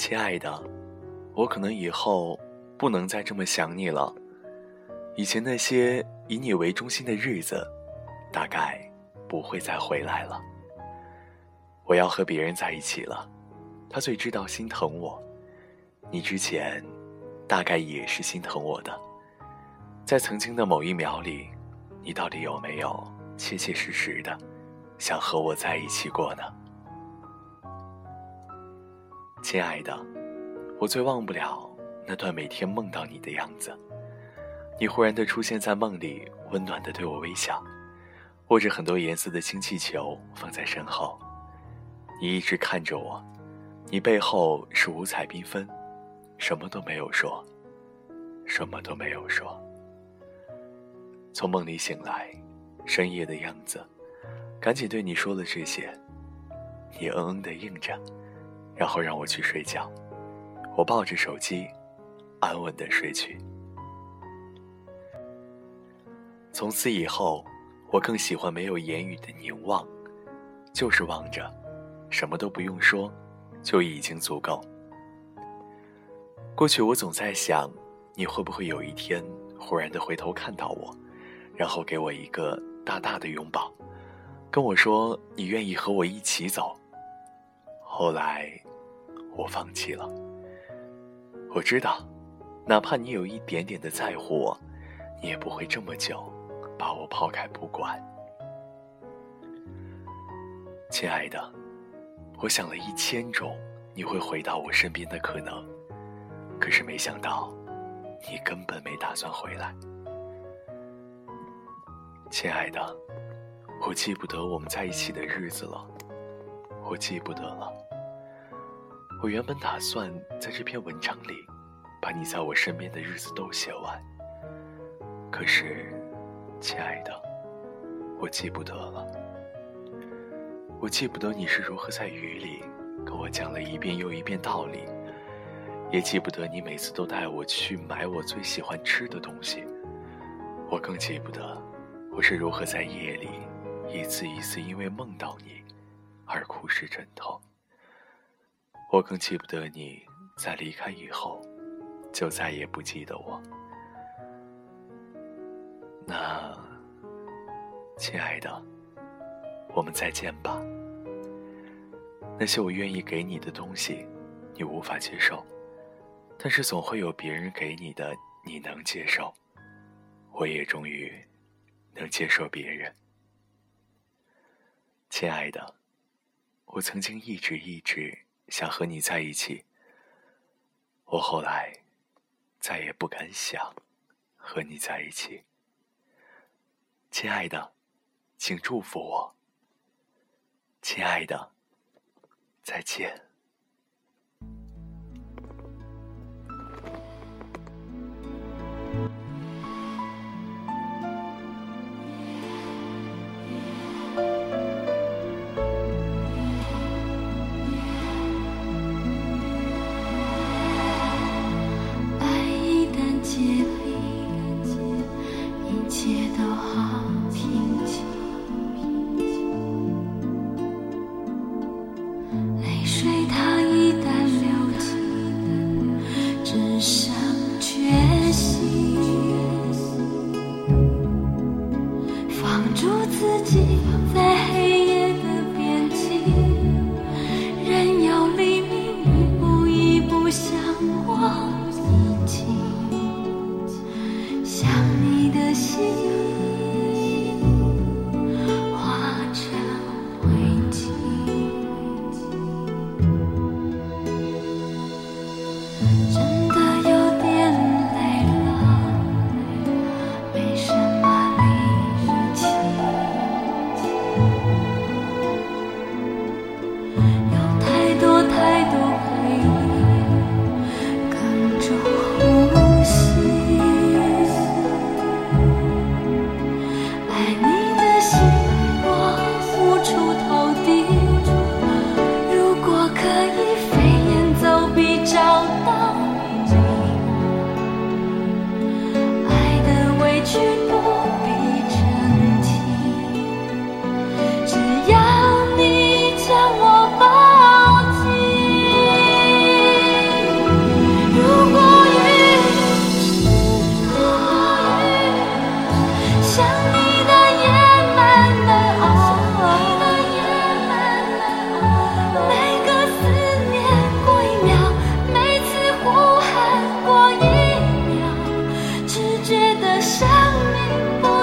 亲爱的，我可能以后不能再这么想你了。以前那些以你为中心的日子，大概不会再回来了。我要和别人在一起了，他最知道心疼我。你之前，大概也是心疼我的。在曾经的某一秒里，你到底有没有切切实实的想和我在一起过呢？亲爱的，我最忘不了那段每天梦到你的样子。你忽然的出现在梦里，温暖的对我微笑，握着很多颜色的氢气球放在身后。你一直看着我，你背后是五彩缤纷，什么都没有说，什么都没有说。从梦里醒来，深夜的样子，赶紧对你说了这些，你嗯嗯的应着。然后让我去睡觉，我抱着手机，安稳的睡去。从此以后，我更喜欢没有言语的凝望，就是望着，什么都不用说，就已经足够。过去我总在想，你会不会有一天忽然的回头看到我，然后给我一个大大的拥抱，跟我说你愿意和我一起走。后来。我放弃了。我知道，哪怕你有一点点的在乎我，你也不会这么久把我抛开不管。亲爱的，我想了一千种你会回到我身边的可能，可是没想到，你根本没打算回来。亲爱的，我记不得我们在一起的日子了，我记不得了。我原本打算在这篇文章里，把你在我身边的日子都写完。可是，亲爱的，我记不得了。我记不得你是如何在雨里跟我讲了一遍又一遍道理，也记不得你每次都带我去买我最喜欢吃的东西。我更记不得我是如何在夜里一次一次因为梦到你而哭湿枕头。我更记不得你在离开以后，就再也不记得我。那，亲爱的，我们再见吧。那些我愿意给你的东西，你无法接受，但是总会有别人给你的，你能接受。我也终于能接受别人。亲爱的，我曾经一直一直。想和你在一起，我后来再也不敢想和你在一起。亲爱的，请祝福我。亲爱的，再见。觉得生命不